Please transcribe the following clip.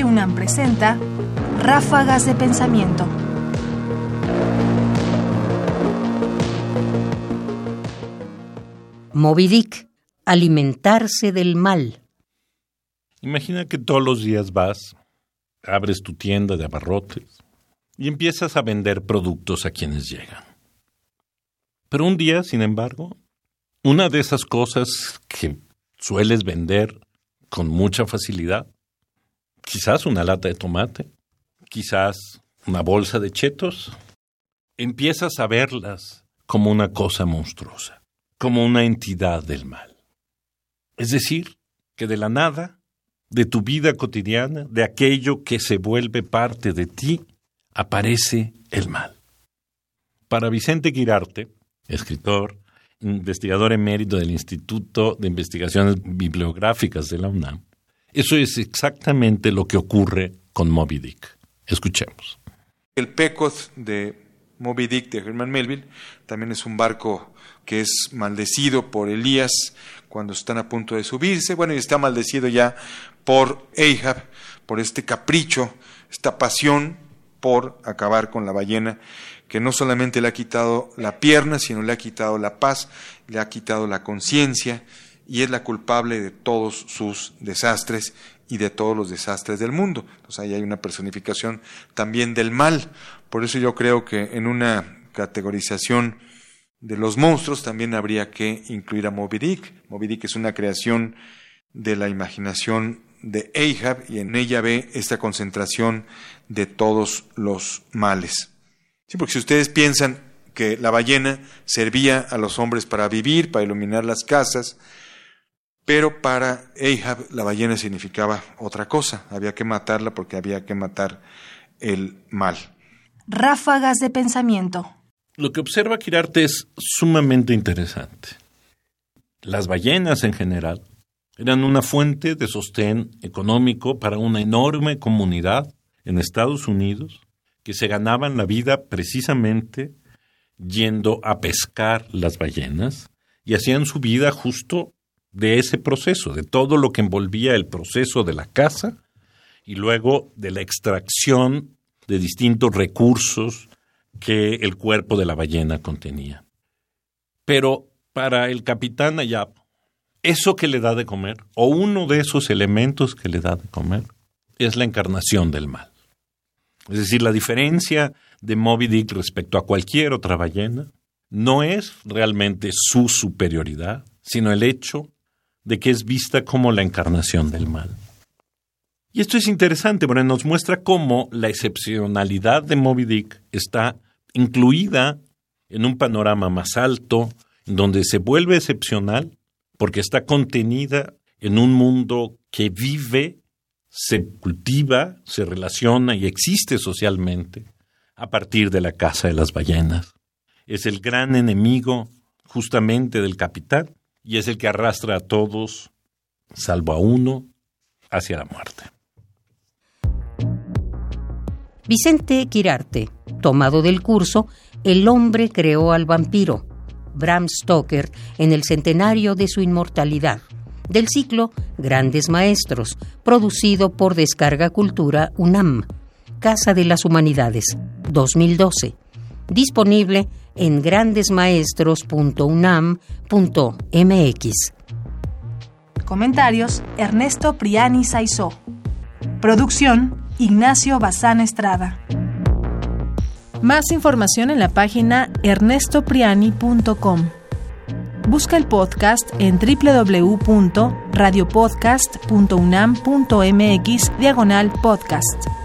Radio UNAM presenta Ráfagas de Pensamiento. Moby Dick, alimentarse del mal. Imagina que todos los días vas, abres tu tienda de abarrotes y empiezas a vender productos a quienes llegan. Pero un día, sin embargo, una de esas cosas que sueles vender con mucha facilidad, quizás una lata de tomate, quizás una bolsa de chetos, empiezas a verlas como una cosa monstruosa, como una entidad del mal. Es decir, que de la nada, de tu vida cotidiana, de aquello que se vuelve parte de ti, aparece el mal. Para Vicente Quirarte, escritor, investigador emérito del Instituto de Investigaciones Bibliográficas de la UNAM, eso es exactamente lo que ocurre con Moby Dick. Escuchemos. El Pecos de Moby Dick de Herman Melville también es un barco que es maldecido por Elías cuando están a punto de subirse. Bueno, y está maldecido ya por Ahab, por este capricho, esta pasión por acabar con la ballena, que no solamente le ha quitado la pierna, sino le ha quitado la paz, le ha quitado la conciencia, y es la culpable de todos sus desastres y de todos los desastres del mundo. Entonces ahí hay una personificación también del mal. Por eso yo creo que en una categorización de los monstruos también habría que incluir a Moby Dick. Moby Dick es una creación de la imaginación de Ahab y en ella ve esta concentración de todos los males. Sí, porque si ustedes piensan que la ballena servía a los hombres para vivir, para iluminar las casas, pero para Ahab la ballena significaba otra cosa, había que matarla porque había que matar el mal. Ráfagas de pensamiento. Lo que observa Quirarte es sumamente interesante. Las ballenas en general eran una fuente de sostén económico para una enorme comunidad en Estados Unidos que se ganaban la vida precisamente yendo a pescar las ballenas y hacían su vida justo de ese proceso, de todo lo que envolvía el proceso de la caza y luego de la extracción de distintos recursos que el cuerpo de la ballena contenía. Pero para el capitán Ayap, eso que le da de comer, o uno de esos elementos que le da de comer, es la encarnación del mal. Es decir, la diferencia de Moby Dick respecto a cualquier otra ballena no es realmente su superioridad, sino el hecho de que es vista como la encarnación del mal. Y esto es interesante porque nos muestra cómo la excepcionalidad de Moby Dick está incluida en un panorama más alto, donde se vuelve excepcional porque está contenida en un mundo que vive, se cultiva, se relaciona y existe socialmente a partir de la caza de las ballenas. Es el gran enemigo justamente del capitán y es el que arrastra a todos, salvo a uno, hacia la muerte. Vicente Quirarte, tomado del curso El hombre creó al vampiro, Bram Stoker, en el centenario de su inmortalidad, del ciclo Grandes Maestros, producido por Descarga Cultura UNAM, Casa de las Humanidades, 2012, disponible en grandesmaestros.unam.mx. Comentarios: Ernesto Priani Saizó. Producción: Ignacio Bazán Estrada. Más información en la página ernestopriani.com. Busca el podcast en www.radiopodcast.unam.mx diagonal podcast.